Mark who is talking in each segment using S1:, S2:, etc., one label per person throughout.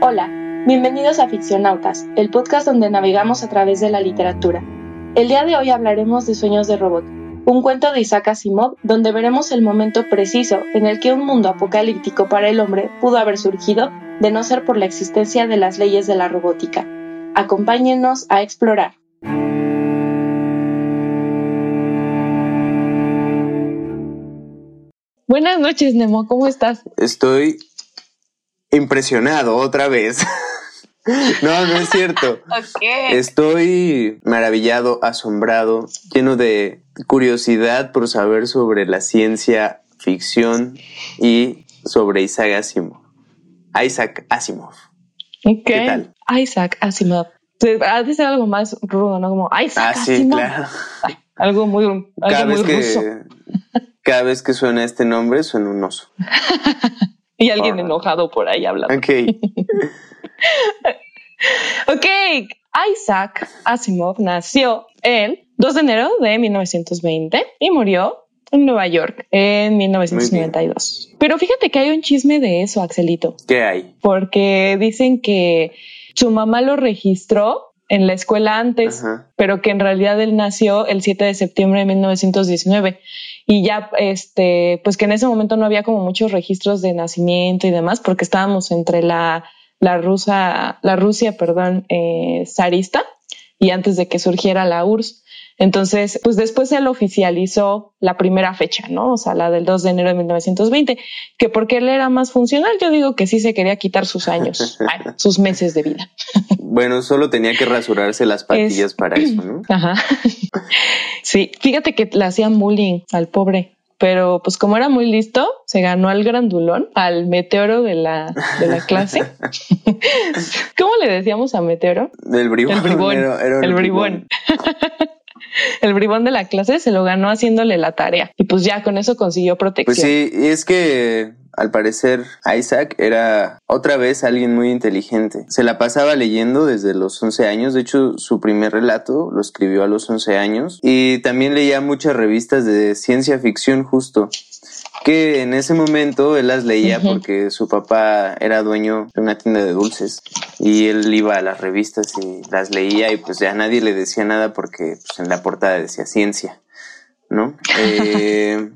S1: Hola, bienvenidos a Ficcionautas, el podcast donde navegamos a través de la literatura. El día de hoy hablaremos de Sueños de Robot, un cuento de Isaac Asimov donde veremos el momento preciso en el que un mundo apocalíptico para el hombre pudo haber surgido de no ser por la existencia de las leyes de la robótica. Acompáñenos a explorar. Buenas noches, Nemo, ¿cómo estás?
S2: Estoy impresionado otra vez. No, no es cierto. Estoy maravillado, asombrado, lleno de curiosidad por saber sobre la ciencia ficción y sobre Isaac Asimov. Isaac Asimov.
S1: ¿Qué tal? Isaac Asimov. Ha de ser algo más rudo, ¿no? Como Isaac ah, sí, Claro. algo muy, algo cada muy vez ruso. Que,
S2: cada vez que suena este nombre, suena un oso.
S1: y alguien enojado por ahí hablando.
S2: Ok.
S1: ok, Isaac Asimov nació el 2 de enero de 1920 y murió en Nueva York en 1992. Pero fíjate que hay un chisme de eso, Axelito.
S2: ¿Qué hay?
S1: Porque dicen que su mamá lo registró en la escuela antes, pero que en realidad él nació el 7 de septiembre de 1919 y ya este pues que en ese momento no había como muchos registros de nacimiento y demás porque estábamos entre la la rusa, la Rusia, perdón, eh, zarista y antes de que surgiera la URSS. Entonces, pues después él oficializó la primera fecha, ¿no? O sea, la del 2 de enero de 1920, que porque él era más funcional, yo digo que sí se quería quitar sus años, sus meses de vida.
S2: Bueno, solo tenía que rasurarse las patillas para eso, ¿no?
S1: Ajá. Sí, fíjate que le hacían bullying al pobre pero pues como era muy listo, se ganó al grandulón, al meteoro de la, de la clase. ¿Cómo le decíamos a meteoro?
S2: El bribón.
S1: El bribón. el, bribón. el bribón de la clase se lo ganó haciéndole la tarea y pues ya con eso consiguió protección.
S2: Pues sí, y es que al parecer, Isaac era otra vez alguien muy inteligente. Se la pasaba leyendo desde los 11 años. De hecho, su primer relato lo escribió a los 11 años. Y también leía muchas revistas de ciencia ficción justo que en ese momento él las leía porque su papá era dueño de una tienda de dulces y él iba a las revistas y las leía y pues ya nadie le decía nada porque pues, en la portada decía ciencia, ¿no? Eh,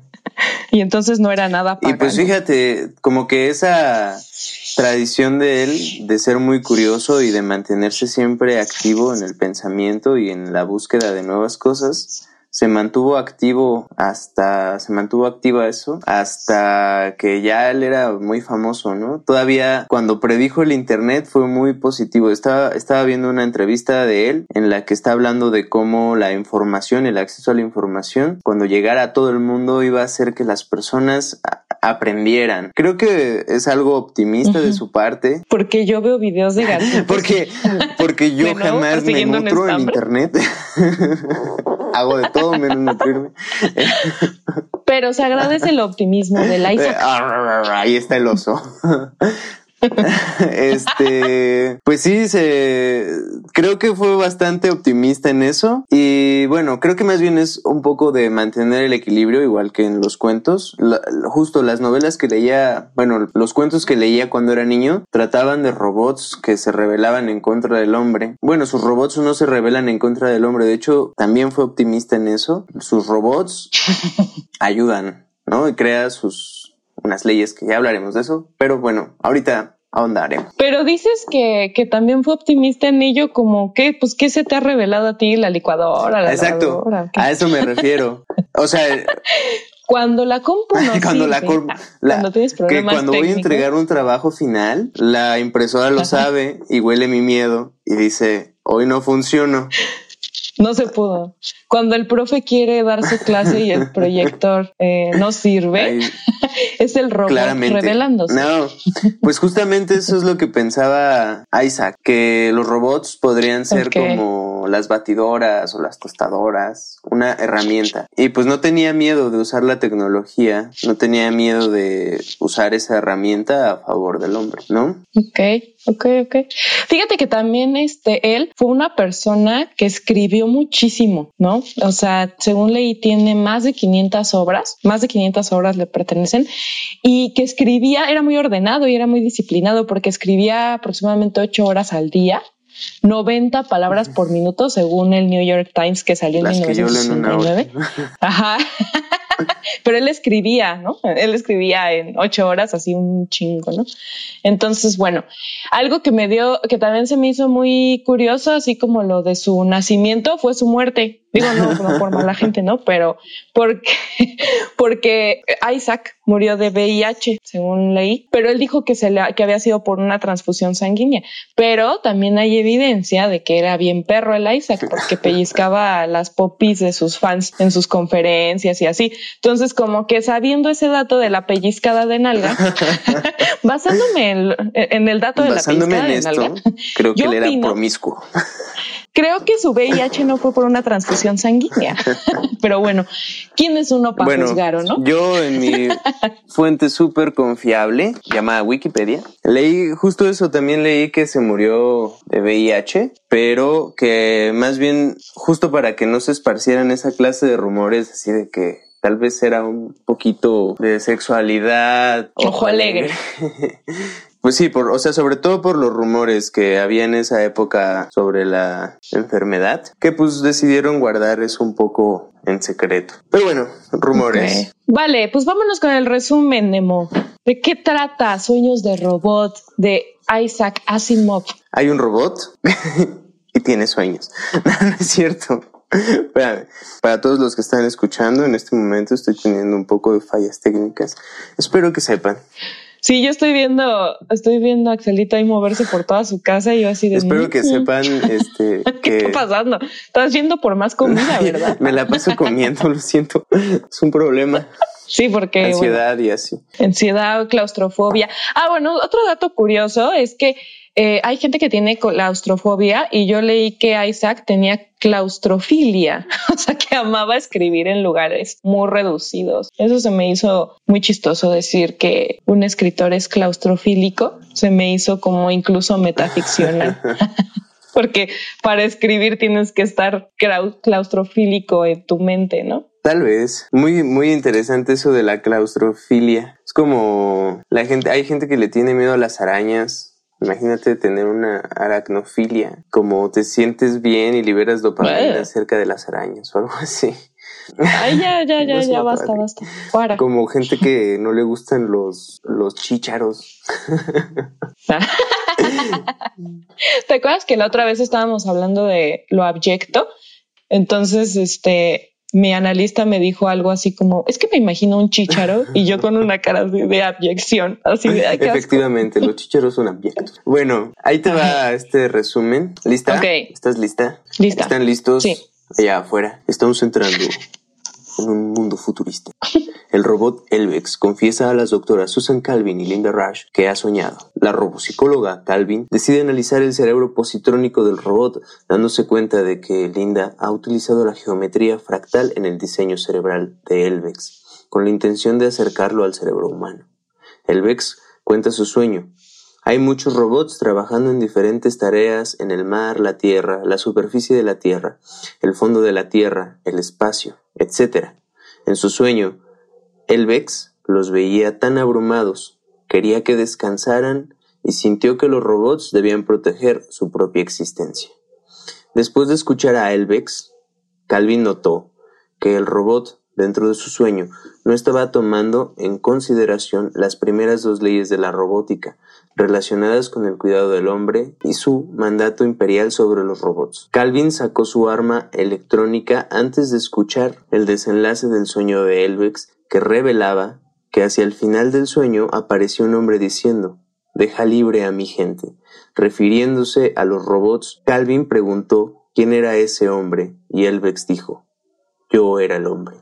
S1: y entonces no era nada
S2: Y pues fíjate, como que esa tradición de él de ser muy curioso y de mantenerse siempre activo en el pensamiento y en la búsqueda de nuevas cosas, se mantuvo activo hasta, se mantuvo activa eso, hasta que ya él era muy famoso, ¿no? Todavía cuando predijo el Internet fue muy positivo. Estaba, estaba viendo una entrevista de él en la que está hablando de cómo la información, el acceso a la información, cuando llegara a todo el mundo iba a hacer que las personas aprendieran. Creo que es algo optimista de su parte.
S1: Porque yo veo videos de gatos.
S2: porque, porque yo jamás me nutro en internet. Hago de todo menos nutrirme.
S1: Pero se agradece el optimismo de la Isaac.
S2: Ahí está el oso. este, pues sí, se, creo que fue bastante optimista en eso. Y bueno, creo que más bien es un poco de mantener el equilibrio, igual que en los cuentos. justo las novelas que leía, bueno, los cuentos que leía cuando era niño trataban de robots que se rebelaban en contra del hombre. Bueno, sus robots no se rebelan en contra del hombre. De hecho, también fue optimista en eso. Sus robots ayudan, ¿no? Y crea sus unas leyes que ya hablaremos de eso, pero bueno, ahorita ahondaremos.
S1: Pero dices que, que también fue optimista en ello, como que, pues, ¿qué se te ha revelado a ti? La licuadora, la
S2: Exacto, a eso me refiero. O sea,
S1: cuando la compu no
S2: cuando la, cuando tienes problemas que cuando voy a entregar un trabajo final, la impresora lo sabe y huele mi miedo y dice, hoy no funciono.
S1: No se pudo. Cuando el profe quiere dar su clase y el proyector eh, no sirve, es el robot revelándose.
S2: No, pues justamente eso es lo que pensaba Isaac, que los robots podrían ser como las batidoras o las tostadoras, una herramienta. Y pues no tenía miedo de usar la tecnología, no tenía miedo de usar esa herramienta a favor del hombre, ¿no?
S1: Ok, ok, ok. Fíjate que también este, él fue una persona que escribió muchísimo, ¿no? O sea, según leí, tiene más de 500 obras, más de 500 obras le pertenecen, y que escribía, era muy ordenado y era muy disciplinado porque escribía aproximadamente ocho horas al día 90 palabras por minuto según el New York Times que salió en 1969. Ajá. Pero él escribía, ¿no? Él escribía en ocho horas, así un chingo, ¿no? Entonces, bueno, algo que me dio, que también se me hizo muy curioso, así como lo de su nacimiento, fue su muerte. Digo, no, no por mala gente, ¿no? Pero porque, porque Isaac murió de VIH, según leí, pero él dijo que, se le, que había sido por una transfusión sanguínea. Pero también hay evidencia de que era bien perro el Isaac, porque pellizcaba las popis de sus fans en sus conferencias y así. Entonces, como que sabiendo ese dato de la pellizcada de nalga, basándome en, el dato de la pellizcada de nalga,
S2: creo que él era promiscuo.
S1: Creo que su VIH no fue por una transfusión sanguínea. Pero bueno, ¿quién es uno para juzgar o no?
S2: Yo en mi fuente súper confiable, llamada Wikipedia, leí justo eso. También leí que se murió de VIH, pero que más bien justo para que no se esparcieran esa clase de rumores así de que tal vez era un poquito de sexualidad.
S1: Ojo alegre.
S2: Pues sí, por, o sea, sobre todo por los rumores que había en esa época sobre la enfermedad, que pues decidieron guardar eso un poco en secreto. Pero bueno, rumores.
S1: Vale, pues vámonos con el resumen, Nemo. ¿De qué trata Sueños de Robot de Isaac Asimov?
S2: Hay un robot y tiene sueños. no, no es cierto. Para, para todos los que están escuchando, en este momento estoy teniendo un poco de fallas técnicas. Espero que sepan
S1: Sí, yo estoy viendo, estoy viendo a Axelita ahí moverse por toda su casa y yo así de.
S2: Espero que sepan, este,
S1: ¿qué está pasando? Estás yendo por más comida, ¿verdad?
S2: Me la paso comiendo, lo siento, es un problema.
S1: Sí, porque
S2: ansiedad y así.
S1: Ansiedad, claustrofobia. Ah, bueno, otro dato curioso es que eh, hay gente que tiene claustrofobia y yo leí que Isaac tenía claustrofilia, o sea que amaba escribir en lugares muy reducidos. Eso se me hizo muy chistoso decir que un escritor es claustrofílico, se me hizo como incluso metaficcional. Porque para escribir tienes que estar claustrofílico en tu mente, ¿no?
S2: Tal vez. Muy, muy interesante eso de la claustrofilia. Es como la gente, hay gente que le tiene miedo a las arañas Imagínate tener una aracnofilia, como te sientes bien y liberas dopamina cerca de las arañas o algo así.
S1: Ay, ya, ya, ya, ya, basta, basta.
S2: Como gente que no le gustan los, los chícharos.
S1: ¿Te acuerdas que la otra vez estábamos hablando de lo abyecto? Entonces, este, mi analista me dijo algo así como, es que me imagino un chicharo y yo con una cara de, abyección, así de...
S2: Efectivamente, los chicharos son abyectos. Bueno, ahí te va este resumen. ¿Lista? Ok. ¿Estás lista?
S1: Lista.
S2: ¿Están listos? Sí. Allá afuera. Estamos entrando en un mundo futurista. El robot Elvex confiesa a las doctoras Susan Calvin y Linda Rush que ha soñado. La robopsicóloga Calvin decide analizar el cerebro positrónico del robot, dándose cuenta de que Linda ha utilizado la geometría fractal en el diseño cerebral de Elvex, con la intención de acercarlo al cerebro humano. Elvex cuenta su sueño, hay muchos robots trabajando en diferentes tareas en el mar, la tierra, la superficie de la tierra, el fondo de la tierra, el espacio, etc. En su sueño, Elvex los veía tan abrumados, quería que descansaran y sintió que los robots debían proteger su propia existencia. Después de escuchar a Elvex, Calvin notó que el robot, dentro de su sueño, no estaba tomando en consideración las primeras dos leyes de la robótica, relacionadas con el cuidado del hombre y su mandato imperial sobre los robots. Calvin sacó su arma electrónica antes de escuchar el desenlace del sueño de Elvex que revelaba que hacia el final del sueño apareció un hombre diciendo Deja libre a mi gente. Refiriéndose a los robots, Calvin preguntó quién era ese hombre y Elvex dijo Yo era el hombre.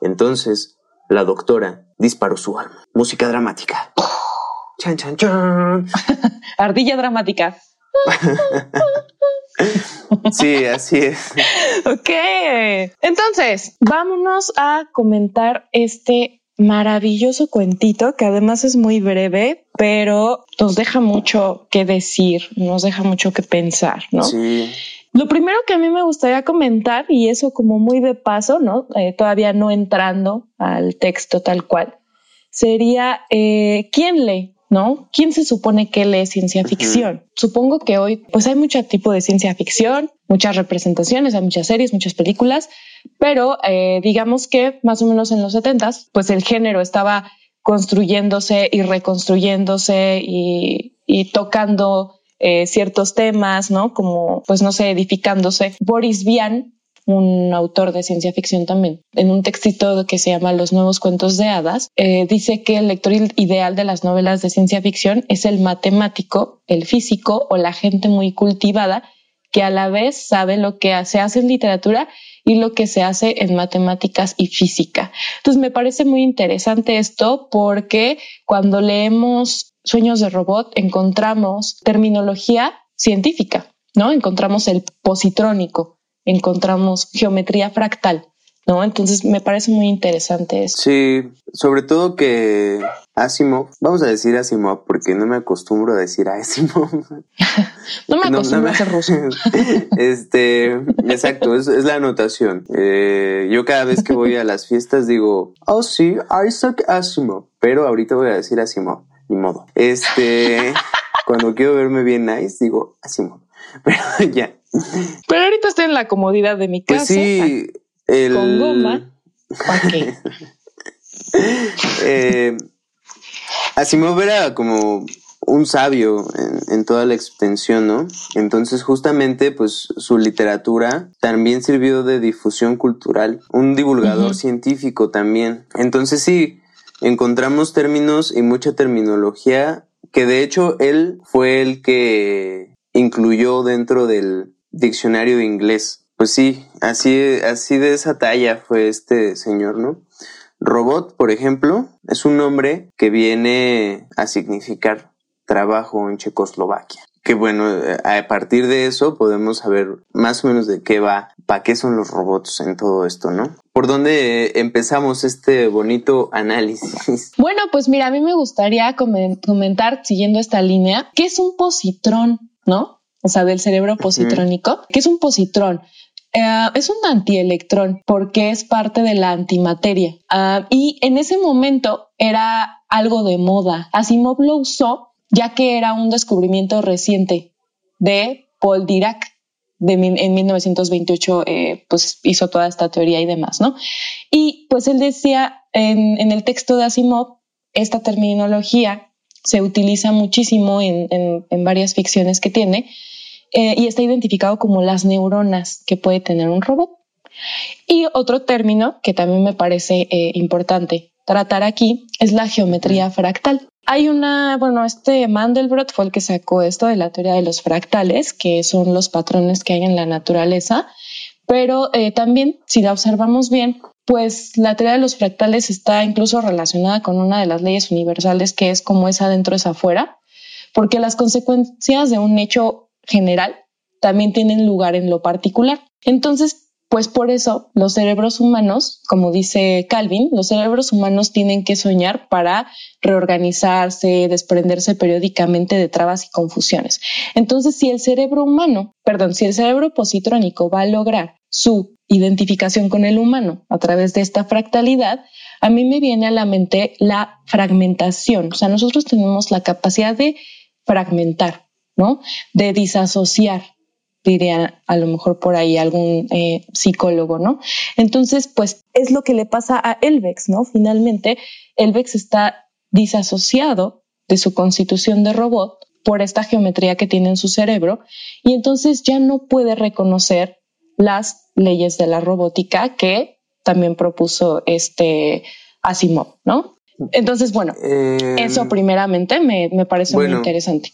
S2: Entonces, la doctora disparó su arma. Música dramática.
S1: Chan, chan, chan. Ardilla dramática.
S2: Sí, así es.
S1: ok. Entonces, vámonos a comentar este maravilloso cuentito que además es muy breve, pero nos deja mucho que decir, nos deja mucho que pensar, ¿no?
S2: Sí.
S1: Lo primero que a mí me gustaría comentar, y eso como muy de paso, ¿no? Eh, todavía no entrando al texto tal cual, sería eh, quién lee, ¿no? ¿Quién se supone que lee ciencia ficción? Supongo que hoy pues hay mucho tipo de ciencia ficción, muchas representaciones, hay muchas series, muchas películas, pero eh, digamos que más o menos en los setentas, pues el género estaba construyéndose y reconstruyéndose y, y tocando eh, ciertos temas, ¿no? Como, pues no sé, edificándose. Boris Vian, un autor de ciencia ficción también, en un textito que se llama Los nuevos cuentos de hadas, eh, dice que el lector ideal de las novelas de ciencia ficción es el matemático, el físico o la gente muy cultivada que a la vez sabe lo que se hace en literatura y lo que se hace en matemáticas y física. Entonces me parece muy interesante esto porque cuando leemos Sueños de Robot encontramos terminología científica, ¿no? Encontramos el positrónico, encontramos geometría fractal, ¿no? Entonces me parece muy interesante eso.
S2: Sí, sobre todo que Asimov, vamos a decir Asimov porque no me acostumbro a decir Asimov.
S1: no me acostumbro a ser ruso.
S2: este, exacto, es, la anotación. Eh, yo cada vez que voy a las fiestas digo, oh sí, Isaac Asimov, pero ahorita voy a decir Asimov ni modo. Este, cuando quiero verme bien nice, digo, así modo. Pero ya.
S1: Pero ahorita estoy en la comodidad de mi
S2: pues casa. Pues sí, el...
S1: Con goma. ¿Para qué?
S2: eh, Asimov era como un sabio en, toda la extensión, ¿no? Entonces justamente pues su literatura también sirvió de difusión cultural, un divulgador científico también. Entonces sí, encontramos términos y mucha terminología que de hecho él fue el que incluyó dentro del diccionario de inglés. Pues sí, así, así de esa talla fue este señor, ¿no? Robot, por ejemplo, es un nombre que viene a significar trabajo en Checoslovaquia que bueno, a partir de eso podemos saber más o menos de qué va, para qué son los robots en todo esto, ¿no? ¿Por dónde empezamos este bonito análisis?
S1: Bueno, pues mira, a mí me gustaría comentar, siguiendo esta línea, ¿qué es un positrón, no? O sea, del cerebro positrónico. ¿Qué es un positrón? Eh, es un antielectrón porque es parte de la antimateria. Ah, y en ese momento era algo de moda. Asimov lo usó ya que era un descubrimiento reciente de Paul Dirac. De, en 1928 eh, pues hizo toda esta teoría y demás, ¿no? Y pues él decía en, el texto de Asimov, esta terminología se utiliza muchísimo en, varias ficciones que tiene eh, y está identificado como las neuronas que puede tener un robot. Y otro término que también me parece eh, importante tratar aquí es la geometría fractal. Hay una, bueno, este Mandelbrot fue el que sacó esto de la teoría de los fractales, que son los patrones que hay en la naturaleza, pero eh, también, si la observamos bien, pues la teoría de los fractales está incluso relacionada con una de las leyes universales que es como es adentro es afuera, porque las consecuencias de un hecho general también tienen lugar en lo particular. Entonces, pues por eso los cerebros humanos, como dice Calvin, los cerebros humanos tienen que soñar para reorganizarse, desprenderse periódicamente de trabas y confusiones. Entonces, si el cerebro humano, perdón, si el cerebro positrónico va a lograr su identificación con el humano a través de esta fractalidad, a mí me viene a la mente la fragmentación. O sea, nosotros tenemos la capacidad de fragmentar, ¿no? De disasociar diría a lo mejor por ahí algún eh, psicólogo, ¿no? Entonces, pues es lo que le pasa a Elvex, ¿no? Finalmente, Elvex está disasociado de su constitución de robot por esta geometría que tiene en su cerebro y entonces ya no puede reconocer las leyes de la robótica que también propuso este Asimov, ¿no? Entonces, bueno, eh, eso primeramente me, parece muy interesante.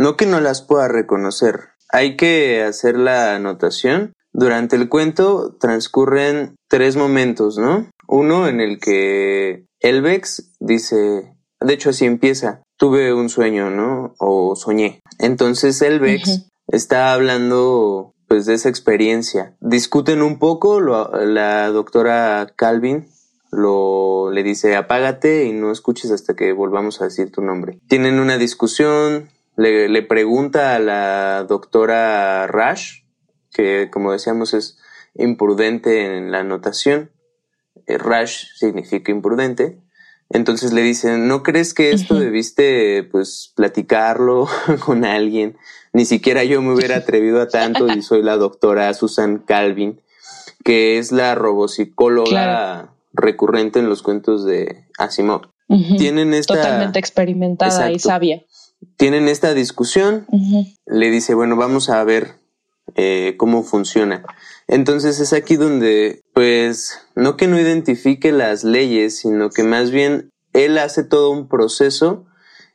S2: No que no las pueda reconocer, hay que hacer la anotación. Durante el cuento transcurren tres momentos, ¿no? Uno en el que Elvex dice, de hecho así empieza, tuve un sueño, ¿no? O soñé. Entonces Elvex está hablando pues de esa experiencia. Discuten un poco, la doctora Calvin lo le dice apágate y no escuches hasta que volvamos a decir tu nombre. Tienen una discusión, le, le pregunta a la doctora Rash, que como decíamos es imprudente en la anotación. Eh, Rash significa imprudente. Entonces le dicen, ¿no crees que esto debiste pues platicarlo con alguien? Ni siquiera yo me hubiera atrevido a tanto y soy la doctora Susan Calvin, que es la robopsicóloga recurrente en los cuentos de Asimov. Tienen esta...
S1: Totalmente experimentada y sabia.
S2: Tienen esta discusión. Le dice, bueno, vamos a ver eh, cómo funciona. Entonces es aquí donde, pues, no que no identifique las leyes, sino que más bien él hace todo un proceso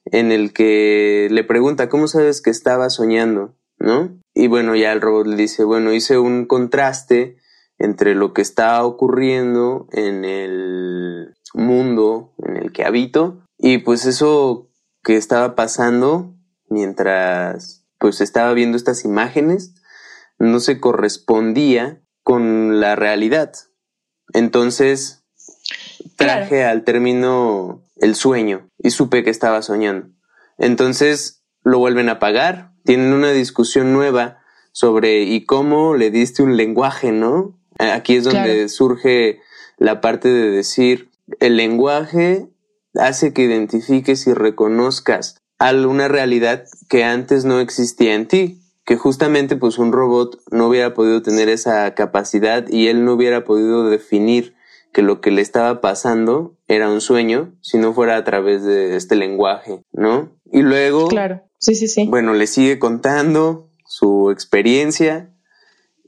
S2: en el que le pregunta, ¿cómo sabes que estaba soñando? ¿No? Y bueno, ya el robot le dice, bueno, hice un contraste entre lo que está ocurriendo en el mundo en el que habito y pues eso que estaba pasando mientras pues estaba viendo estas imágenes no se correspondía con la realidad. Entonces traje al término el sueño y supe que estaba soñando. Entonces lo vuelven a pagar, tienen una discusión nueva sobre y cómo le diste un lenguaje, ¿no? Aquí es donde surge la parte de decir el lenguaje hace que identifiques y reconozcas alguna realidad que antes no existía en ti que justamente pues un robot no hubiera podido tener esa capacidad y él no hubiera podido definir que lo que le estaba pasando era un sueño si no fuera a través de este lenguaje, ¿no? Y luego,
S1: claro, sí, sí, sí.
S2: Bueno, le sigue contando su experiencia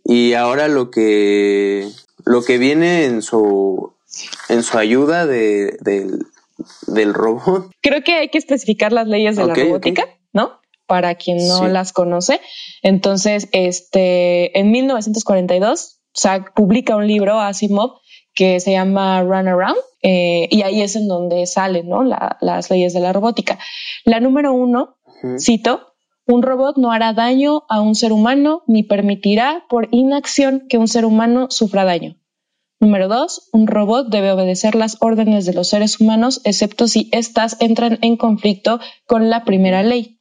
S2: y ahora lo que lo que viene en su en su ayuda de, del robot.
S1: Creo que hay que especificar las leyes de la robótica, ¿no? para quien no las conoce. Entonces, este, en 1942, publica un libro, Asimov, que se llama Run Around, eh, y ahí es en donde salen ¿no? las leyes de la robótica. La número uno, cito, un robot no hará daño a un ser humano ni permitirá por inacción que un ser humano sufra daño. Número dos, un robot debe obedecer las órdenes de los seres humanos, excepto si éstas entran en conflicto con la primera ley.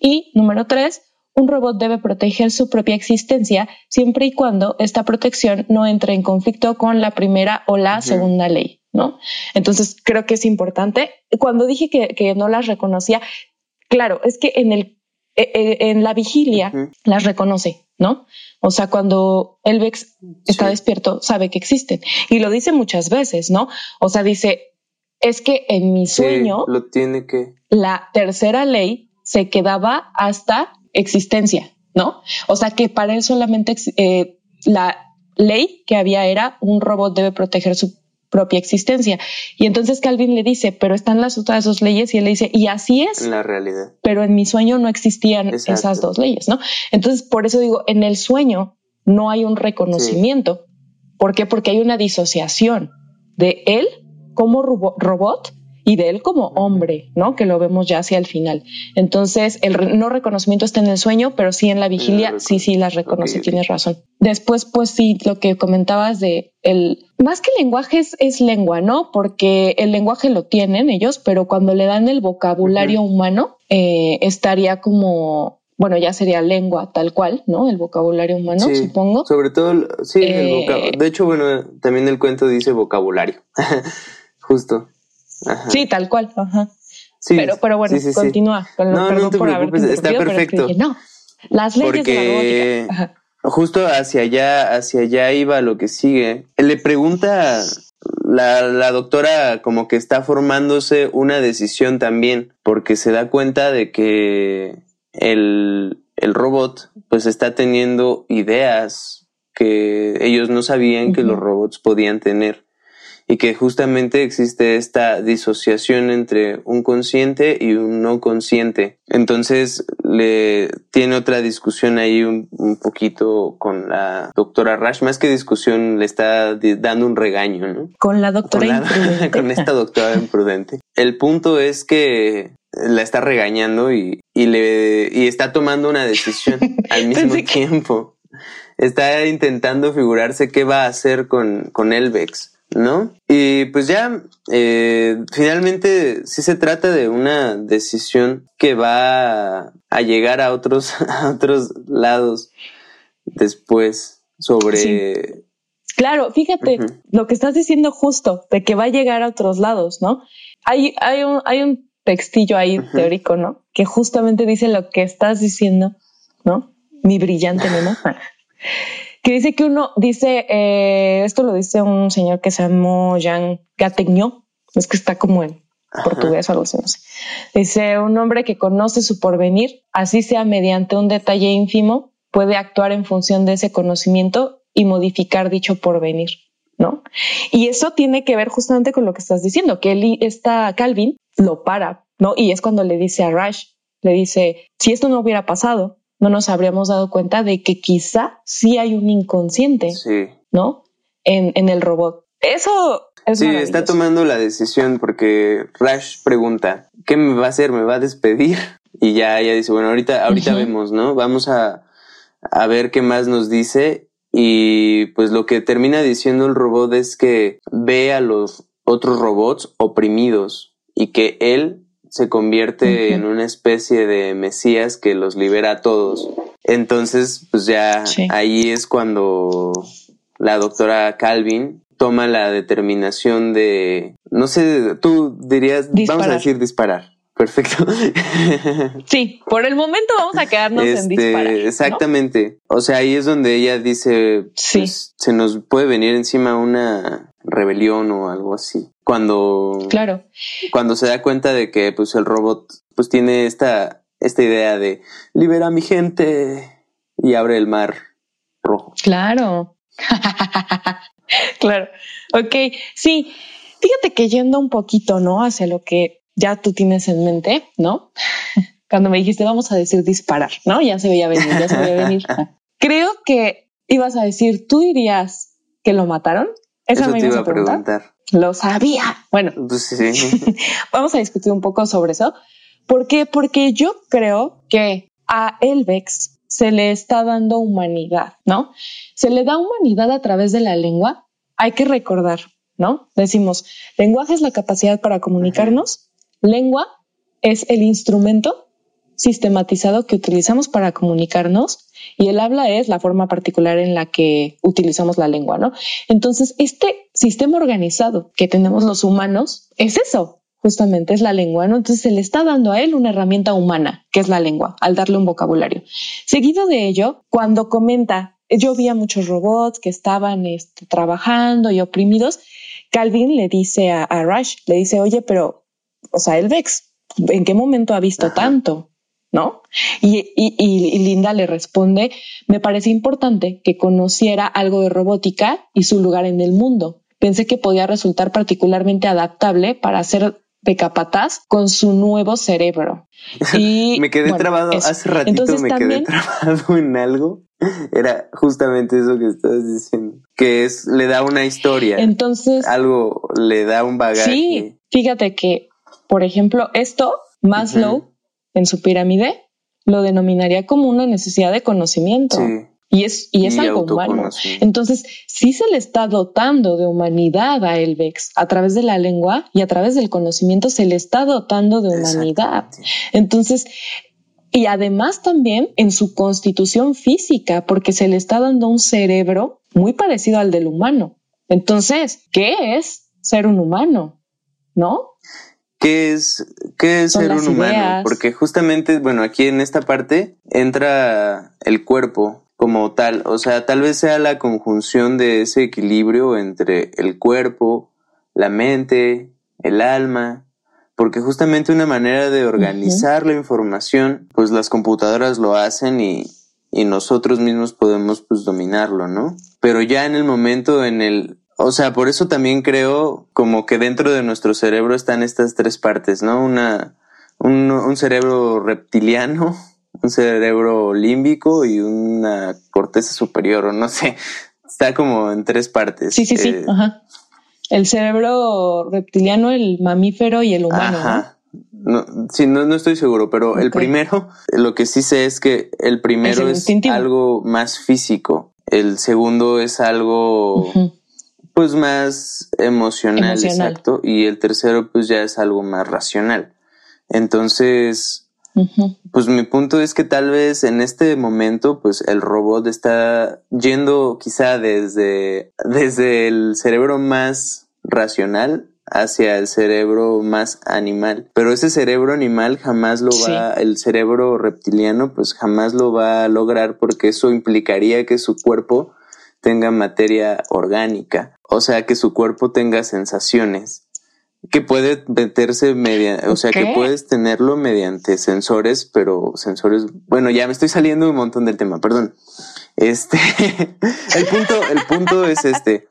S1: Y número tres, un robot debe proteger su propia existencia siempre y cuando esta protección no entre en conflicto con la primera o la segunda ley, ¿no? Entonces creo que es importante. Cuando dije que, no las reconocía, claro, es que en el e, e, en la vigilia las reconoce, ¿no? O sea, cuando el VEX está despierto, sabe que existen. Y lo dice muchas veces, ¿no? O sea, dice, es que en mi sueño
S2: lo tiene que.
S1: La tercera ley se quedaba hasta existencia, ¿no? O sea que para él solamente eh, la ley que había era un robot debe proteger su propia existencia. Y entonces Calvin le dice, pero están las otras dos leyes y él le dice, y así es.
S2: La realidad.
S1: Pero en mi sueño no existían esas dos leyes, ¿no? Entonces, por eso digo, en el sueño no hay un reconocimiento. ¿Por qué? Porque hay una disociación de él como robot y de él como hombre, ¿no? Que lo vemos ya hacia el final. Entonces, el no reconocimiento está en el sueño, pero sí en la vigilia, sí, sí las reconoce, tienes razón. Después, pues sí, lo que comentabas de el, más que lenguaje es, lengua, ¿no? Porque el lenguaje lo tienen ellos, pero cuando le dan el vocabulario humano, eh, estaría como bueno, ya sería lengua tal cual, ¿no? El vocabulario humano, supongo.
S2: Sobre todo, sí, eh, de hecho, bueno, también el cuento dice vocabulario, justo.
S1: Sí, tal cual. Ajá. pero, pero bueno, continúa.
S2: Con no, no te preocupes, está perfecto.
S1: no, las leyes de la robótica.
S2: Justo hacia allá, hacia allá iba lo que sigue. Le pregunta la, la, doctora como que está formándose una decisión también, porque se da cuenta de que el, el robot pues está teniendo ideas que ellos no sabían que los robots podían tener y que justamente existe esta disociación entre un consciente y un no consciente. Entonces le tiene otra discusión ahí un, poquito con la doctora Rash, más que discusión le está dando un regaño, ¿no?
S1: Con la doctora imprudente.
S2: con esta doctora imprudente. El punto es que la está regañando y, y le y está tomando una decisión al mismo tiempo. está intentando figurarse qué va a hacer con, con Elvex, ¿no? Y pues ya, eh, finalmente sí se trata de una decisión que va a llegar a otros, a otros lados después sobre...
S1: Claro, fíjate lo que estás diciendo justo, de que va a llegar a otros lados, ¿no? Hay, hay, un, hay un textillo ahí teórico, ¿no? Que justamente dice lo que estás diciendo, ¿no? Mi brillante ¿no? que dice que uno dice, eh, esto lo dice un señor que se llamó Jean Gategno, es que está como en portugués o algo así, no sé. Dice, un hombre que conoce su porvenir, así sea mediante un detalle ínfimo, puede actuar en función de ese conocimiento y modificar dicho porvenir. ¿No? Y eso tiene que ver justamente con lo que estás diciendo, que él está Calvin lo para, ¿no? Y es cuando le dice a Rush, le dice, si esto no hubiera pasado, no nos habríamos dado cuenta de que quizá sí hay un inconsciente, ¿no? En, en, el robot. Eso es
S2: Sí, está tomando la decisión porque Rush pregunta, ¿qué me va a hacer? ¿Me va a despedir? Y ya ella dice, bueno, ahorita, ahorita vemos, ¿no? Vamos a, a ver qué más nos dice. Y pues lo que termina diciendo el robot es que ve a los otros robots oprimidos y que él se convierte en una especie de mesías que los libera a todos. Entonces, pues ya ahí es cuando la doctora Calvin toma la determinación de, no sé, tú dirías, vamos a decir disparar. Perfecto.
S1: Sí, por el momento vamos a quedarnos en este, disparar.
S2: Exactamente. O sea, ahí es donde ella dice, pues, se nos puede venir encima una rebelión o algo así. Cuando,
S1: claro.
S2: cuando se da cuenta de que pues el robot pues tiene esta, esta idea de libera a mi gente y abre el mar rojo.
S1: Claro. claro. Ok. Sí. Fíjate que yendo un poquito, ¿no? Hacia lo que ya tú tienes en mente, ¿no? Cuando me dijiste vamos a decir disparar, ¿no? Ya se veía venir, ya se veía venir. Creo que ibas a decir, ¿tú dirías que lo mataron?
S2: Eso me te iba a preguntar.
S1: Lo sabía. Bueno,
S2: pues sí.
S1: vamos a discutir un poco sobre eso. ¿Por qué? Porque yo creo que a Elvex se le está dando humanidad, ¿no? Se le da humanidad a través de la lengua. Hay que recordar, ¿no? Decimos, lenguaje es la capacidad para comunicarnos, lengua es el instrumento sistematizado que utilizamos para comunicarnos y el habla es la forma particular en la que utilizamos la lengua, ¿no? Entonces, este sistema organizado que tenemos los humanos es eso, justamente es la lengua, ¿no? Entonces se le está dando a él una herramienta humana, que es la lengua, al darle un vocabulario. Seguido de ello, cuando comenta, yo vi a muchos robots que estaban este, trabajando y oprimidos, Calvin le dice a, Rush, le dice, oye, pero, o sea, el Vex, ¿en qué momento ha visto tanto? ¿no? Y, Linda le responde, me parece importante que conociera algo de robótica y su lugar en el mundo. Pensé que podía resultar particularmente adaptable para ser de capataz con su nuevo cerebro.
S2: Y me quedé trabado hace ratito, me quedé trabado en algo. Era justamente eso que estás diciendo, que es le da una historia.
S1: Entonces,
S2: algo le da un bagaje.
S1: Sí, fíjate que, por ejemplo, esto Maslow en su pirámide, lo denominaría como una necesidad de conocimiento. Y es, y es algo humano. Entonces, sí se le está dotando de humanidad a Elvex a través de la lengua y a través del conocimiento se le está dotando de humanidad. Entonces, y además también en su constitución física, porque se le está dando un cerebro muy parecido al del humano. Entonces, ¿qué es ser un humano? ¿No?
S2: ¿Qué es, qué es ser un humano? Porque justamente, bueno, aquí en esta parte entra el cuerpo como tal, o sea, tal vez sea la conjunción de ese equilibrio entre el cuerpo, la mente, el alma, porque justamente una manera de organizar la información, pues las computadoras lo hacen y, y nosotros mismos podemos pues dominarlo, ¿no? Pero ya en el momento en el o sea, por eso también creo como que dentro de nuestro cerebro están estas tres partes, ¿no? Una, un, un cerebro reptiliano, un cerebro límbico y una corteza superior, o no sé, está como en tres partes.
S1: Sí, sí, sí, eh, ajá. El cerebro reptiliano, el mamífero y el humano. Ajá.
S2: ¿no? sí, no, no, estoy seguro, pero el primero, lo que sí sé es que el primero es, algo más físico El segundo es algo pues más emocional, exacto, y el tercero pues ya es algo más racional. Entonces, pues mi punto es que tal vez en este momento pues el robot está yendo quizá desde, desde el cerebro más racional hacia el cerebro más animal. Pero ese cerebro animal jamás lo va, el cerebro reptiliano pues jamás lo va a lograr porque eso implicaría que su cuerpo tenga materia orgánica, o sea, que su cuerpo tenga sensaciones, que puede meterse mediante, o sea, que puedes tenerlo mediante sensores, pero sensores, bueno, ya me estoy saliendo un montón del tema, perdón. Este, el punto, el punto es este.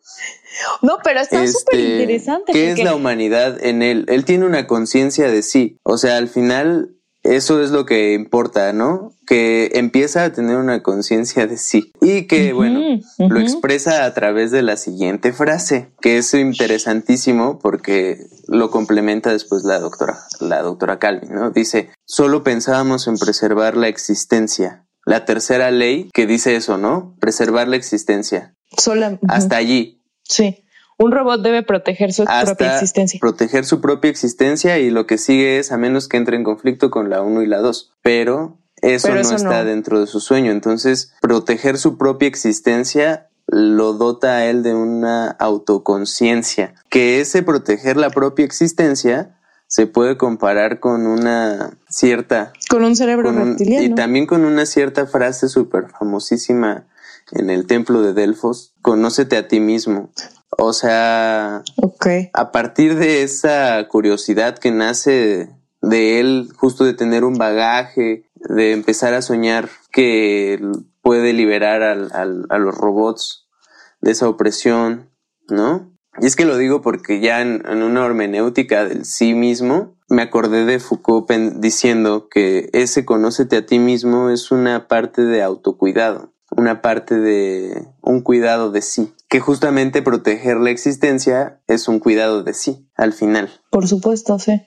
S1: No, pero está súper este, interesante.
S2: ¿Qué es la humanidad en él? Él tiene una conciencia de sí. O sea, al final, eso es lo que importa, ¿no? Que empieza a tener una conciencia de sí y que, bueno, lo expresa a través de la siguiente frase, que es interesantísimo porque lo complementa después la doctora, la doctora Calvin, ¿no? Dice, solo pensábamos en preservar la existencia. La tercera ley que dice eso, ¿no? Preservar la existencia. Hasta allí.
S1: Sí. Un robot debe proteger su propia existencia.
S2: Proteger su propia existencia y lo que sigue es a menos que entre en conflicto con la 1 y la 2. Pero eso no está dentro de su sueño. Entonces, proteger su propia existencia lo dota a él de una autoconciencia. Que ese proteger la propia existencia se puede comparar con una cierta...
S1: Con un cerebro reptiliano.
S2: Y también con una cierta frase súper famosísima en el templo de Delfos, conócete a ti mismo. O sea, a partir de esa curiosidad que nace de él, justo de tener un bagaje, de empezar a soñar que puede liberar al, a los robots de esa opresión, ¿no? Y es que lo digo porque ya en, en una hermenéutica del sí mismo, me acordé de Foucault diciendo que ese conócete a ti mismo es una parte de autocuidado una parte de un cuidado de sí, que justamente proteger la existencia es un cuidado de sí al final.
S1: Por supuesto, sí.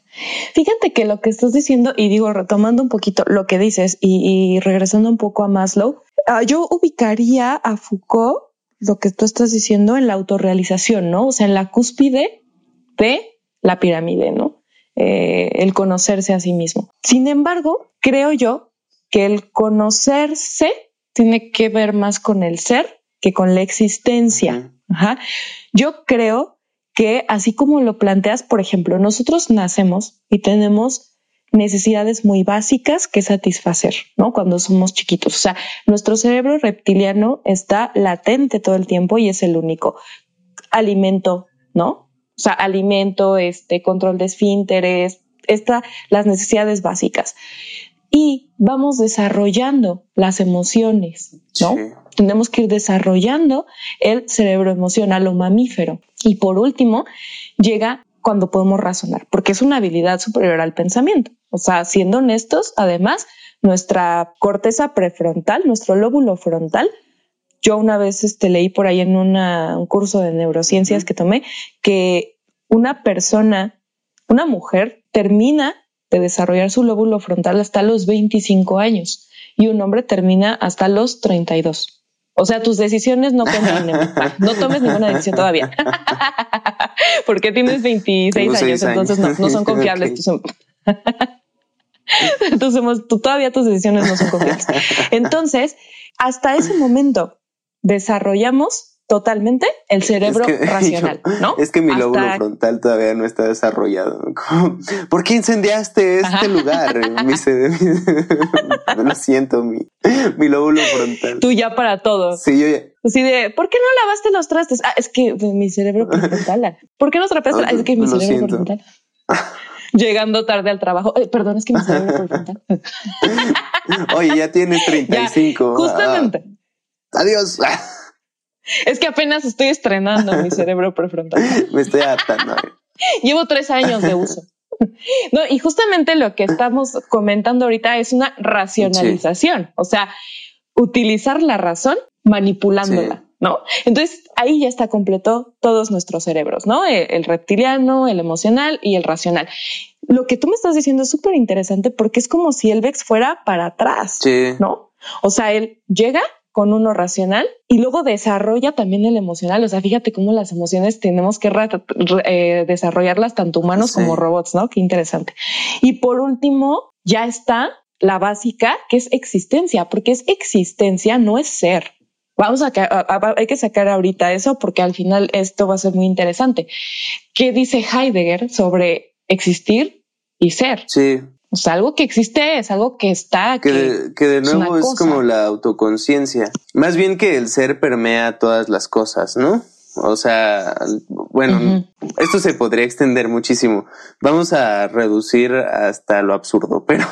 S1: Fíjate que lo que estás diciendo, y digo, retomando un poquito lo que dices y, regresando un poco a Maslow, ah, yo ubicaría a Foucault, lo que tú estás diciendo, en la autorrealización, ¿no? O sea, en la cúspide de la pirámide, ¿no? Eh, el conocerse a sí mismo. Sin embargo, creo yo que el conocerse tiene que ver más con el ser que con la existencia. Yo creo que así como lo planteas, por ejemplo, nosotros nacemos y tenemos necesidades muy básicas que satisfacer, ¿no? Cuando somos chiquitos. O sea, nuestro cerebro reptiliano está latente todo el tiempo y es el único. Alimento, ¿no? O sea, alimento, este, control de esfínteres, esta, las necesidades básicas y vamos desarrollando las emociones, ¿no? Tenemos que ir desarrollando el cerebro emocional o mamífero. Y por último, llega cuando podemos razonar, porque es una habilidad superior al pensamiento. O sea, siendo honestos, además, nuestra corteza prefrontal, nuestro lóbulo frontal, yo una vez este, leí por ahí en un curso de neurociencias que tomé que una persona, una mujer, termina de desarrollar su lóbulo frontal hasta los 25 años y un hombre termina hasta los 32. O sea, tus decisiones no no tomes ninguna decisión todavía. Porque tienes 26 años, entonces no, no son confiables. Entonces, todavía tus decisiones no son confiables. Entonces, hasta ese momento desarrollamos totalmente el cerebro racional, ¿no?
S2: Es que mi lóbulo frontal todavía no está desarrollado. ¿Por qué incendiaste este lugar? mi lo siento, mi, mi lóbulo frontal.
S1: Tú ya para todo.
S2: Sí, yo ya.
S1: Así de, ¿por qué no lavaste los trastes? Ah, es que mi cerebro prefrontal. ¿Por qué no trapeaste? Ah, es que mi cerebro prefrontal. Llegando tarde al trabajo. perdón, es que mi cerebro prefrontal.
S2: Oye, ya tienes 35.
S1: justamente.
S2: Ah, adiós.
S1: Es que apenas estoy estrenando mi cerebro prefrontal.
S2: Me estoy adaptando.
S1: Llevo tres años de uso. No, y justamente lo que estamos comentando ahorita es una racionalización, o sea, utilizar la razón manipulándola, ¿no? Entonces ahí ya está completo todos nuestros cerebros, ¿no? El, el reptiliano, el emocional y el racional. Lo que tú me estás diciendo es súper interesante porque es como si el VEX fuera para atrás, ¿no? O sea, él llega con uno racional y luego desarrolla también el emocional. O sea, fíjate cómo las emociones tenemos que eh, desarrollarlas tanto humanos como robots, ¿no? Qué interesante. Y por último, ya está la básica, que es existencia, porque es existencia, no es ser. Vamos a, hay que sacar ahorita eso porque al final esto va a ser muy interesante. ¿Qué dice Heidegger sobre existir y ser?
S2: Sí.
S1: O sea, algo que existe es algo que está.
S2: Que, de, nuevo es, como la autoconciencia. Más bien que el ser permea todas las cosas, ¿no? O sea, bueno, esto se podría extender muchísimo. Vamos a reducir hasta lo absurdo, pero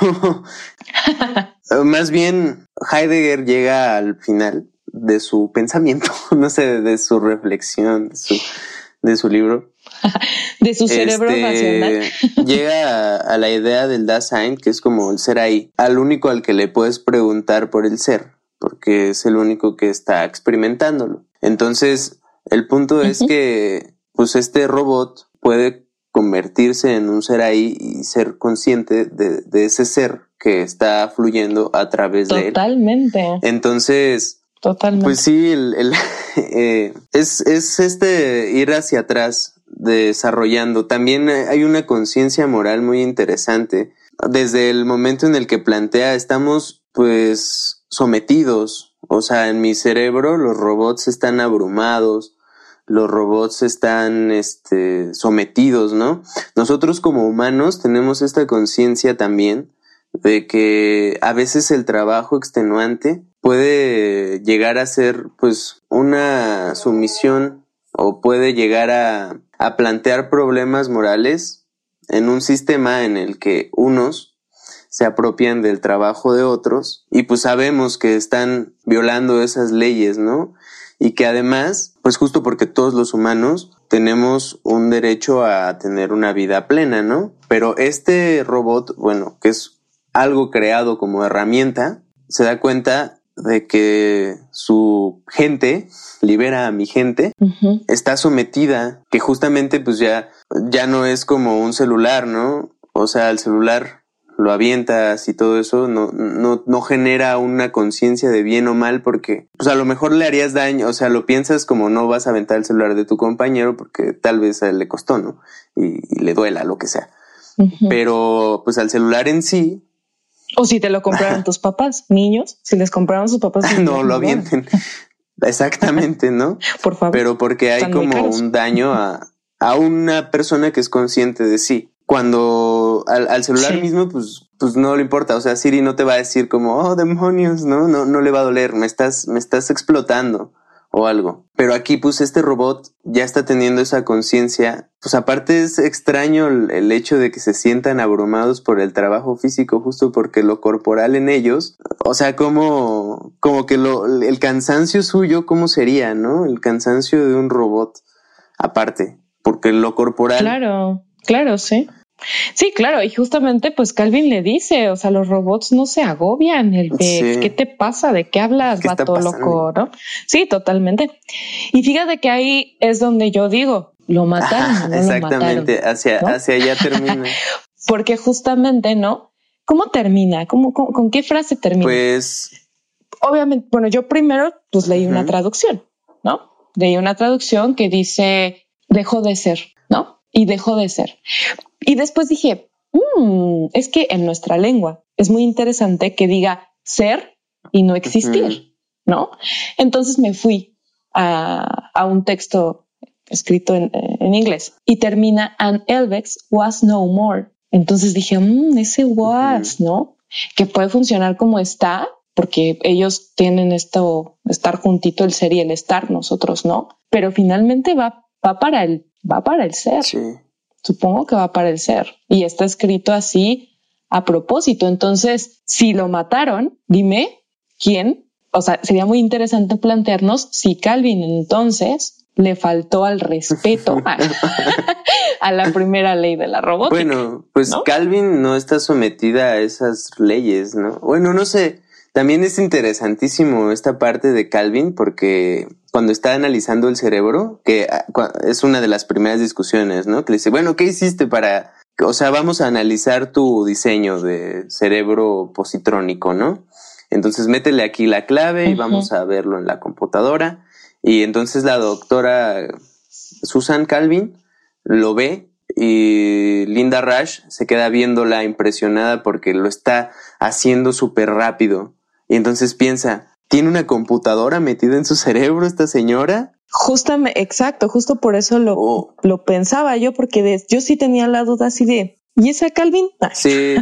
S2: más bien Heidegger llega al final de su pensamiento, no sé, de su reflexión, de su, de su libro.
S1: de su cerebro este, racional.
S2: llega a, la idea del Dasein, que es como el ser ahí, al único al que le puedes preguntar por el ser, porque es el único que está experimentándolo. Entonces, el punto es que, pues, este robot puede convertirse en un ser ahí y ser consciente de, ese ser que está fluyendo a través de él.
S1: Totalmente.
S2: Entonces,
S1: Totalmente.
S2: Pues sí, el, eh, es, es este ir hacia atrás desarrollando. También hay una conciencia moral muy interesante. Desde el momento en el que plantea, estamos pues sometidos. O sea, en mi cerebro los robots están abrumados, los robots están este, sometidos, ¿no? Nosotros como humanos tenemos esta conciencia también de que a veces el trabajo extenuante puede llegar a ser pues una sumisión o puede llegar a, a plantear problemas morales en un sistema en el que unos se apropian del trabajo de otros y pues sabemos que están violando esas leyes, ¿no? Y que además, pues justo porque todos los humanos tenemos un derecho a tener una vida plena, ¿no? Pero este robot, bueno, que es algo creado como herramienta, se da cuenta de que su gente, libera a mi gente, está sometida, que justamente pues ya, ya no es como un celular, ¿no? O sea, el celular lo avientas y todo eso no, no, no genera una conciencia de bien o mal porque pues a lo mejor le harías daño, o sea, lo piensas como no vas a aventar el celular de tu compañero porque tal vez a él le costó, ¿no? Y, le duela, lo que sea. Pero pues al celular en sí,
S1: o si te lo compraron tus papás, niños, si les compraron sus papás.
S2: no lo avienten. Exactamente, ¿no?
S1: Por favor.
S2: Pero porque hay como un daño a, a, una persona que es consciente de sí. Cuando al, celular mismo, pues, pues no le importa. O sea, Siri no te va a decir como, oh, demonios, no, no, no le va a doler. Me estás, me estás explotando o algo. Pero aquí, pues, este robot ya está teniendo esa conciencia. Pues aparte es extraño el, hecho de que se sientan abrumados por el trabajo físico, justo porque lo corporal en ellos, o sea, como, como que lo, el cansancio suyo, ¿cómo sería, no? El cansancio de un robot aparte, porque lo corporal.
S1: Claro, claro, sí. Sí, claro, y justamente pues Calvin le dice, o sea, los robots no se agobian, el de ¿qué te pasa? ¿De qué hablas, ¿Qué vato loco? ¿No? Sí, totalmente. Y fíjate que ahí es donde yo digo, lo mataron.
S2: exactamente, hacia, hacia allá termina.
S1: Porque justamente, ¿no? ¿Cómo termina? ¿Cómo, con qué frase termina?
S2: Pues
S1: obviamente, bueno, yo primero pues leí una traducción, ¿no? Leí una traducción que dice dejó de ser, ¿no? Y dejó de ser. Y después dije, mm, es que en nuestra lengua es muy interesante que diga ser y no existir, ¿no? Entonces me fui a, un texto escrito en, inglés y termina and Elvex was no more. Entonces dije, mm, ese was, ¿no? Que puede funcionar como está, porque ellos tienen esto, estar juntito el ser y el estar, nosotros no, pero finalmente va, va para el, va para el ser.
S2: Sí
S1: supongo que va para el ser. Y está escrito así a propósito. Entonces, si lo mataron, dime quién. O sea, sería muy interesante plantearnos si Calvin entonces le faltó al respeto a, la primera ley de la robótica.
S2: Bueno, pues Calvin no está sometida a esas leyes, ¿no? Bueno, no sé. También es interesantísimo esta parte de Calvin porque cuando está analizando el cerebro, que ah, es una de las primeras discusiones, ¿no? Que le dice, bueno, ¿qué hiciste para, o sea, vamos a analizar tu diseño de cerebro positrónico, ¿no? Entonces métele aquí la clave y vamos a verlo en la computadora. Y entonces la doctora Susan Calvin lo ve y Linda Rush se queda viéndola impresionada porque lo está haciendo súper rápido. Y entonces piensa, ¿tiene una computadora metida en su cerebro esta señora?
S1: Justamente, exacto, justo por eso lo, oh. lo pensaba yo, porque yo sí tenía la duda así de, ¿y esa Calvin?
S2: Sí.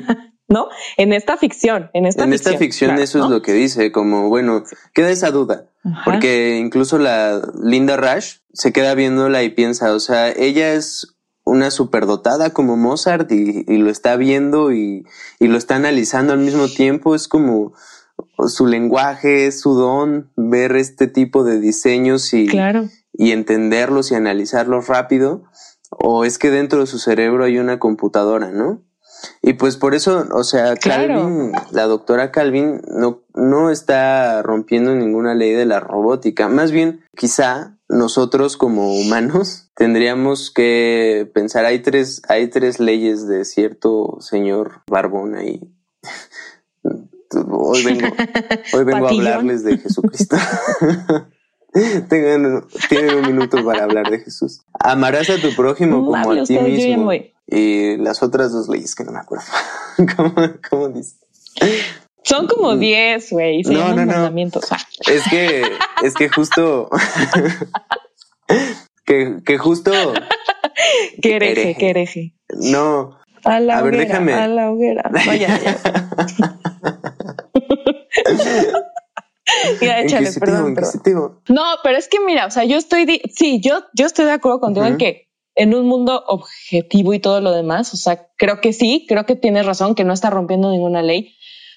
S1: ¿No? En esta ficción, en esta
S2: en ficción. esta ficción eso es lo que dice, como, bueno, queda esa duda, porque incluso la Linda Rush se queda viéndola y piensa, o sea, ella es una superdotada como Mozart y, lo está viendo y, y, lo está analizando al mismo tiempo. Es como su lenguaje, su don, ver este tipo de diseños y, y entenderlos y analizarlos rápido. O es que dentro de su cerebro hay una computadora, ¿no? Y pues por eso, o sea, Calvin, la doctora Calvin no, no está rompiendo ninguna ley de la robótica. Más bien, quizá nosotros como humanos tendríamos que pensar, hay tres, hay tres leyes de cierto señor barbón ahí. Hoy vengo, hoy vengo a hablarles de Jesucristo. Tengan, tienen un minuto para hablar de Jesús. Amarás a tu prójimo como a ti mismo. Y las otras dos leyes que no me acuerdo. ¿Cómo, cómo dice?
S1: Son como 10, güey. no, no, no.
S2: Es que, es que justo. que, que justo.
S1: que hereje, que hereje.
S2: No.
S1: A la a ver, déjame. A la hoguera. No, ya, ya. ya, échale, perdón. No, pero es que mira, o sea, yo estoy, sí, yo, yo estoy de acuerdo contigo en que en un mundo objetivo y todo lo demás, o sea, creo que sí, creo que tienes razón, que no está rompiendo ninguna ley,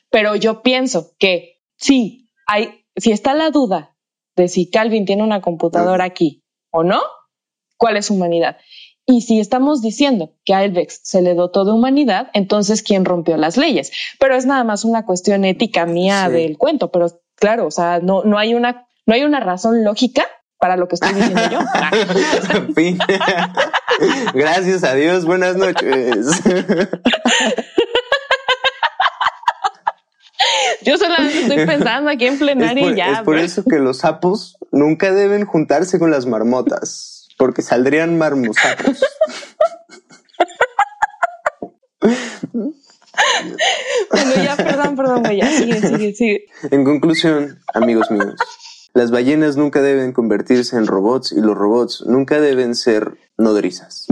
S1: pero yo pienso que sí, hay, si está la duda de si Calvin tiene una computadora aquí o no, ¿cuál es humanidad? Y si estamos diciendo que a Elvex se le dotó de humanidad, entonces ¿quién rompió las leyes? Pero es nada más una cuestión ética mía del cuento, pero claro, o sea, no, no hay una, no hay una razón lógica para lo que estoy diciendo yo.
S2: Gracias a Dios, buenas noches.
S1: Yo solamente estoy pensando aquí en plenaria y ya.
S2: Es por eso que los sapos nunca deben juntarse con las marmotas, porque saldrían marmosapos.
S1: bueno, ya, perdón, perdón, ya, sigue, sigue, sigue.
S2: En conclusión, amigos míos, las ballenas nunca deben convertirse en robots y los robots nunca deben ser nodrizas.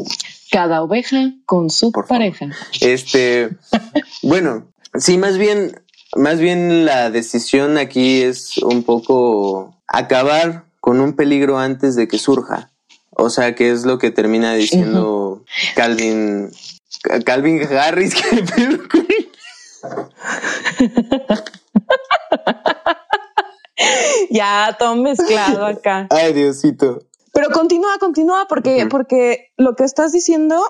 S1: Cada oveja con su pareja.
S2: Este, bueno, sí, más bien más bien la decisión aquí es un poco acabar con un peligro antes de que surja. O sea, que es lo que termina diciendo Calvin Calvin Harris.
S1: ya, todo mezclado acá.
S2: Ay, Diosito.
S1: Pero continúa, continúa, porque, porque lo que estás diciendo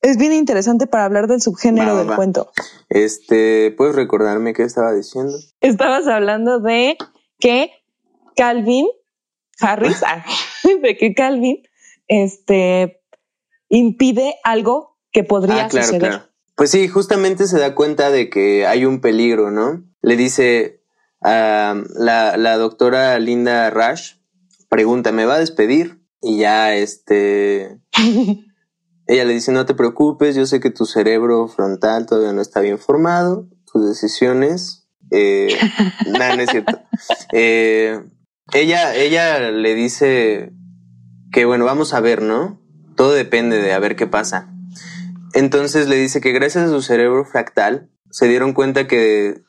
S1: es bien interesante para hablar del subgénero del cuento.
S2: Este, ¿puedes recordarme qué estaba diciendo?
S1: Estabas hablando de que Calvin Harris, ah, de que Calvin, este, impide algo que podría ah, claro, suceder. Claro.
S2: Pues sí, justamente se da cuenta de que hay un peligro, ¿no? Le dice a la, la doctora Linda Rush, pregunta, ¿me va a despedir? Y ya, este, Ella le dice, no te preocupes, yo sé que tu cerebro frontal todavía no está bien formado, tus decisiones... Eh, no, no es cierto. Eh, ella, ella le dice que, bueno, vamos a ver, ¿no? Todo depende de a ver qué pasa. Entonces le dice que gracias a su cerebro fractal se dieron cuenta que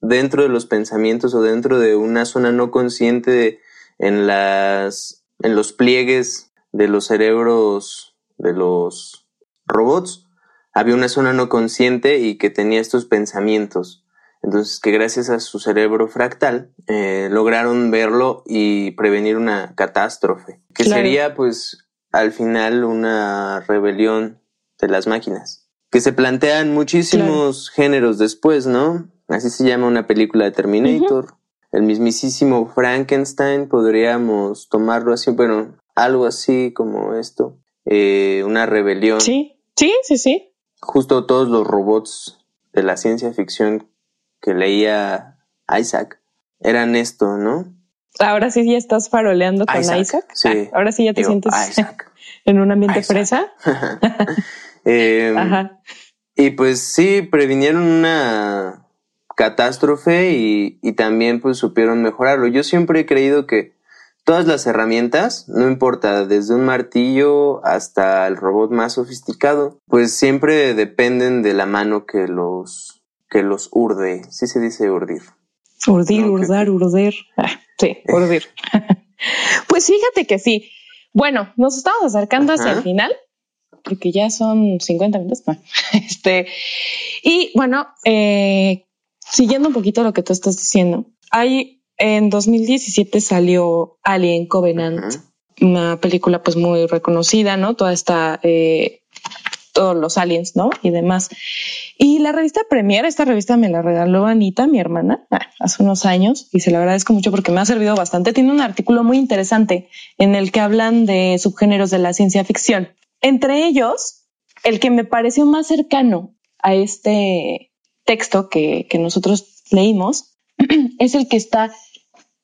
S2: dentro de los pensamientos o dentro de una zona no consciente en las en los pliegues de los cerebros de los robots, había una zona no consciente y que tenía estos pensamientos. Entonces, que gracias a su cerebro fractal eh, lograron verlo y prevenir una catástrofe, que sería pues al final una rebelión de las máquinas, que se plantean muchísimos géneros después, ¿no? Así se llama una película de Terminator. El mismísimo Frankenstein, podríamos tomarlo así, bueno, algo así como esto. Eh, una rebelión.
S1: Sí, sí, sí, sí.
S2: Justo todos los robots de la ciencia ficción que leía Isaac eran esto, ¿no?
S1: Ahora sí ya estás faroleando con Isaac. Sí. Ah, ahora sí ya te sientes en un ambiente fresa.
S2: Em, Ajá. Y pues sí, previnieron una catástrofe y, y también pues supieron mejorarlo. Yo siempre he creído que todas las herramientas, no importa, desde un martillo hasta el robot más sofisticado, pues siempre dependen de la mano que los, que los urde. Sí se dice urdir.
S1: Urdir, urdar, urder. Ah, sí, urdir. pues fíjate que sí. Bueno, nos estamos acercando hacia el final, porque ya son 50 minutos. Este, y bueno, eh, siguiendo un poquito lo que tú estás diciendo, hay en 2017 salió Alien Covenant, una película pues muy reconocida, ¿no? Toda esta, eh, todos los aliens, ¿no? Y demás. Y la revista Premier, esta revista me la regaló Anita, mi hermana, ah, hace unos años, y se la agradezco mucho porque me ha servido bastante. Tiene un artículo muy interesante en el que hablan de subgéneros de la ciencia ficción. Entre ellos, el que me pareció más cercano a este texto que, que nosotros leímos es el que está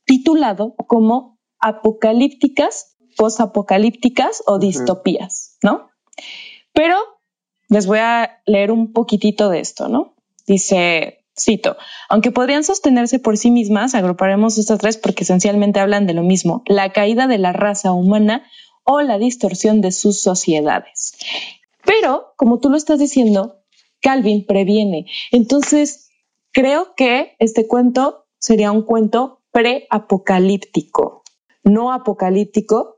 S1: titulado como apocalípticas, posapocalípticas o distopías, ¿no? Pero les voy a leer un poquitito de esto, ¿no? Dice, cito, aunque podrían sostenerse por sí mismas, agruparemos estas tres porque esencialmente hablan de lo mismo, la caída de la raza humana o la distorsión de sus sociedades. Pero, como tú lo estás diciendo, Calvin previene. Entonces, creo que este cuento sería un cuento pre-apocalíptico, no apocalíptico,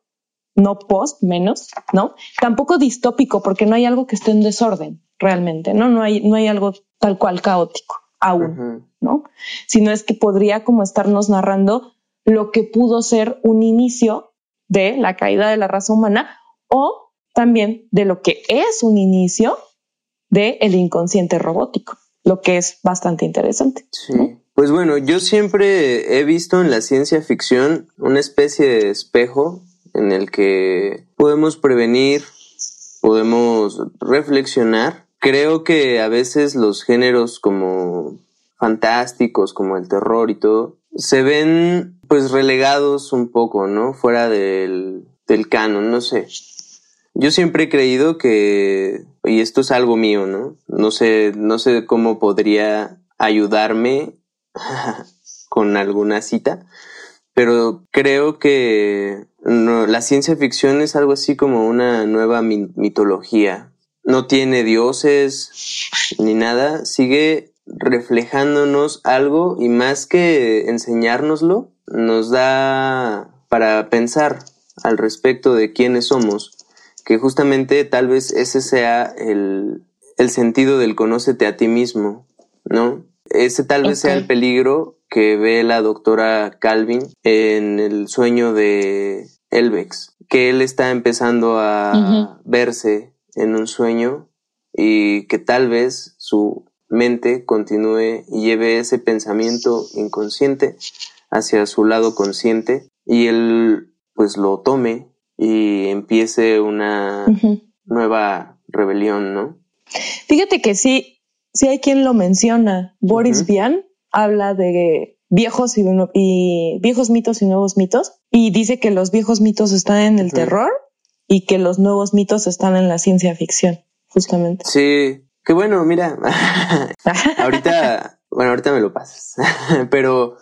S1: no post, menos, ¿no? Tampoco distópico, porque no hay algo que esté en desorden realmente, ¿no? No hay, no hay algo tal cual caótico aún, ¿no? Sino es que podría como estarnos narrando lo que pudo ser un inicio de la caída de la raza humana o también de lo que es un inicio del el inconsciente robótico, lo que es bastante interesante.
S2: Sí. Pues bueno, yo siempre he visto en la ciencia ficción una especie de espejo en el que podemos prevenir, podemos reflexionar. Creo que a veces los géneros como fantásticos, como el terror y todo, se ven pues relegados un poco, ¿no? Fuera del, del canon, no sé. Yo siempre he creído que, y esto es algo mío, ¿no? No sé, no sé cómo podría ayudarme con alguna cita, pero creo que la ciencia ficción es algo así como una nueva mitología. No tiene dioses ni nada, sigue reflejándonos algo y más que enseñárnoslo, nos da para pensar al respecto de quiénes somos, que justamente tal vez ese sea el, el sentido del conócete a ti mismo, ¿no? Ese tal vez sea el peligro que ve la doctora Calvin en el sueño de Elvex, que él está empezando a verse en un sueño y que tal vez su mente continúe y lleve ese pensamiento inconsciente hacia su lado consciente y él pues lo tome y empiece una nueva rebelión, ¿no?
S1: Fíjate que sí, si hay quien lo menciona. Boris Vian habla de viejos y, viejos mitos y nuevos mitos y dice que los viejos mitos están en el terror y que los nuevos mitos están en la ciencia ficción, justamente.
S2: Sí, qué bueno, mira. ahorita, bueno, ahorita me lo pasas, pero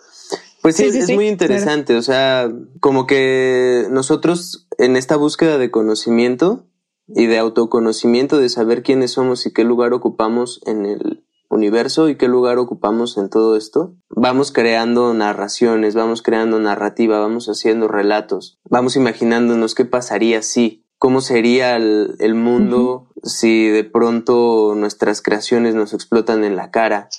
S2: pues sí, es muy interesante, o sea, como que nosotros en esta búsqueda de conocimiento y de autoconocimiento, de saber quiénes somos y qué lugar ocupamos en el universo y qué lugar ocupamos en todo esto, vamos creando narraciones, vamos creando narrativa, vamos haciendo relatos, vamos imaginándonos qué pasaría si, cómo sería el, mundo si de pronto nuestras creaciones nos explotan en la cara,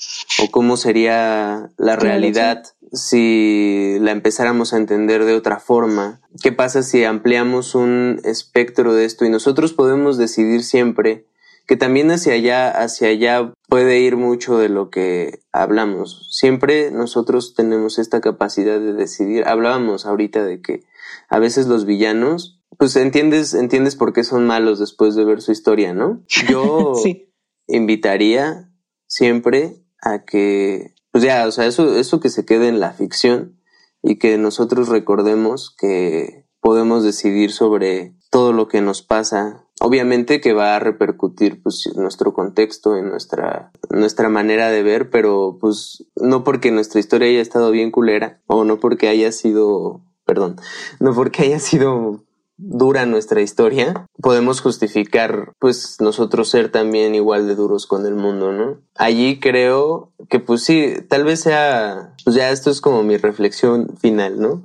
S2: o cómo sería la realidad si la empezáramos a entender de otra forma? ¿Qué pasa si ampliamos un espectro de esto y nosotros podemos decidir siempre que también hacia allá, hacia allá puede ir mucho de lo que hablamos. Siempre nosotros tenemos esta capacidad de decidir. Hablábamos ahorita de que a veces los villanos, pues entiendes, entiendes por qué son malos después de ver su historia, ¿no? Yo invitaría siempre a que pues ya, o sea, eso, eso que se quede en la ficción y que nosotros recordemos que podemos decidir sobre todo lo que nos pasa. Obviamente que va a repercutir pues nuestro contexto, en nuestra, nuestra manera de ver, pero pues no porque nuestra historia haya estado bien culera o no porque haya sido, perdón, no porque haya sido dura nuestra historia, podemos justificar pues nosotros ser también igual de duros con el mundo, ¿no? Allí creo que pues sí, tal vez sea, pues ya esto es como mi reflexión final, ¿no?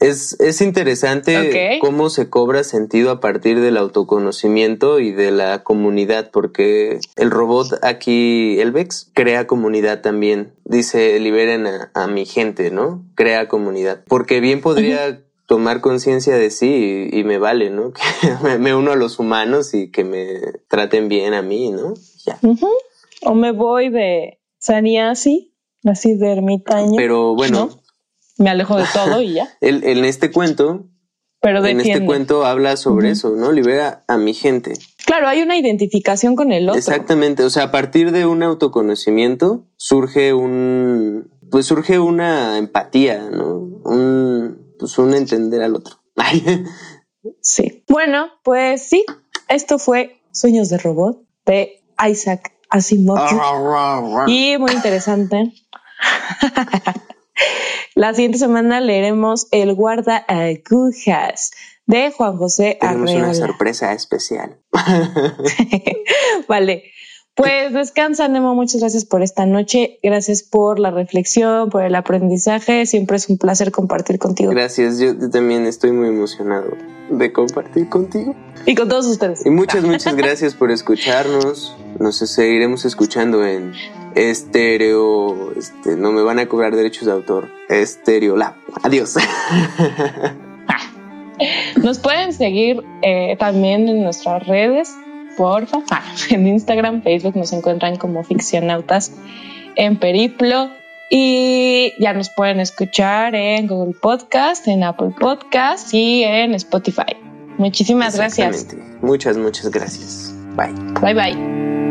S2: Es, es interesante cómo se cobra sentido a partir del autoconocimiento y de la comunidad, porque el robot aquí, el Vex, crea comunidad también. Dice, liberen a, mi gente, ¿no? Crea comunidad. Porque bien podría tomar conciencia de sí y, me vale, ¿no? Que me, uno a los humanos y que me traten bien a mí, ¿no? Ya.
S1: O me voy de saniasi, así de ermitaño.
S2: Pero bueno.
S1: Me alejo de todo y ya.
S2: el, en este cuento,
S1: pero
S2: en este cuento habla sobre eso, ¿no? Libera a mi gente.
S1: Claro, hay una identificación con el otro.
S2: Exactamente, o sea, a partir de un autoconocimiento surge un, pues surge una empatía, ¿no? Un, pues un entender al otro.
S1: sí. Bueno, pues sí, esto fue Sueños de Robot de Isaac Asimov. y muy interesante. La siguiente semana leeremos El guarda agujas de Juan José
S2: Tenemos una sorpresa especial.
S1: vale. Pues descansa, Nemo. Muchas gracias por esta noche. Gracias por la reflexión, por el aprendizaje. Siempre es un placer compartir contigo.
S2: Gracias. Yo también estoy muy emocionado de compartir contigo.
S1: Y con todos ustedes.
S2: Y muchas, muchas gracias por escucharnos. Nos seguiremos escuchando en Estéreo. Este, no me van a cobrar derechos de autor. Estéreo Lab. Adiós.
S1: Nos pueden seguir eh, también en nuestras redes porfa. Ah, en Instagram, Facebook nos encuentran como Ficcionautas en Periplo. Y ya nos pueden escuchar en Google Podcast, en Apple Podcast y en Spotify. Muchísimas gracias.
S2: Muchas, muchas gracias. Bye.
S1: Bye, bye.